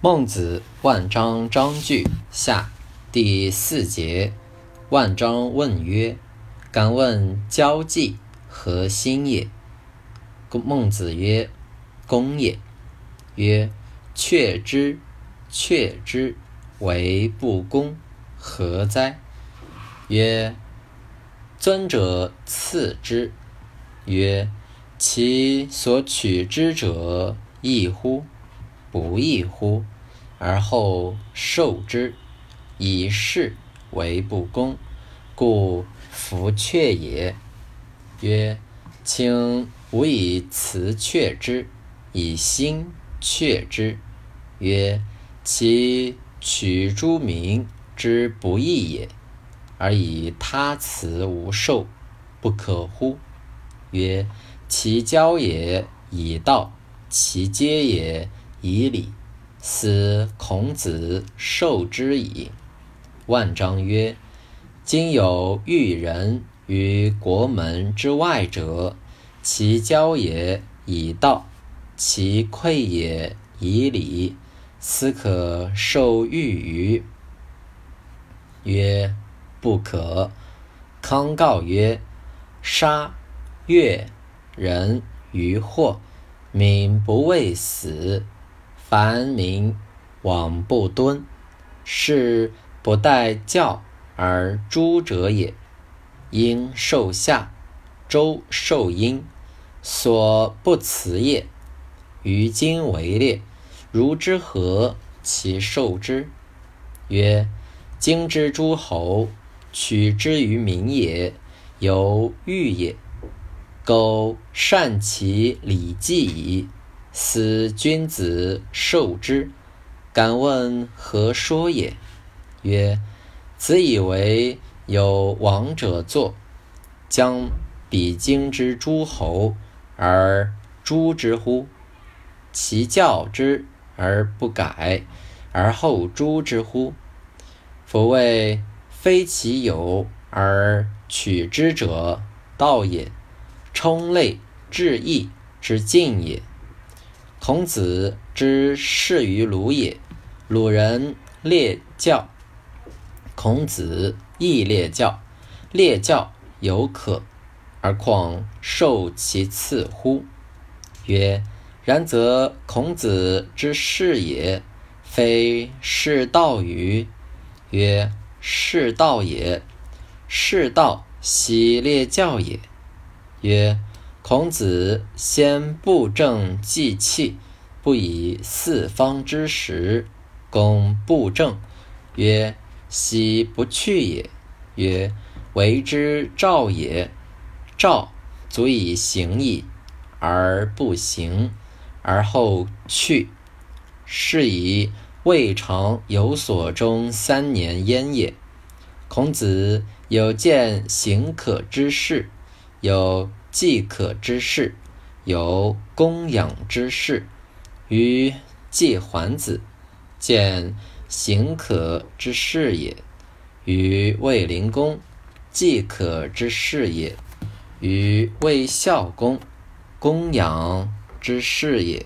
孟子万章章句下第四节，万章问曰：“敢问交际何心也？”孟子曰：“公也。”曰：“却之，却之，为不公，何哉？”曰：“尊者次之。”曰：“其所取之者异乎？”不义乎？而后受之，以是为不公，故弗却也。曰：卿吾以辞却之，以心却之。曰：其取诸民之不义也，而以他辞无受，不可乎？曰：其交也以道，其接也。以礼，斯孔子受之矣。万章曰：“今有遇人于国门之外者，其交也以道，其馈也以礼，斯可受遇于？”曰：“不可。”康告曰：“杀越人于祸，民不畏死。”凡民往不敦，是不待教而诛者也。应受下，周受殷，所不辞也。于今为列，如之何其受之？曰：今之诸侯，取之于民也，犹豫也。苟善其礼记矣。此君子受之，敢问何说也？曰：子以为有王者坐，将比今之诸侯而诛之乎？其教之而不改，而后诛之乎？夫谓非其有而取之者，道也，充类至义之敬也。孔子之事于鲁也，鲁人列教，孔子亦列教。列教犹可，而况受其次乎？曰：然则孔子之事也，非是道与？曰：是道也。是道奚列教也？曰。孔子先布政祭器，不以四方之时，攻布政。曰：昔不去也？曰：为之兆也。兆足以行矣，而不行，而后去，是以未尝有所终三年焉也。孔子有见行可之事，有。即可之事，有供养之事，于季桓子见行可之事也；于卫灵公即可之事也；于卫孝公供养之事也。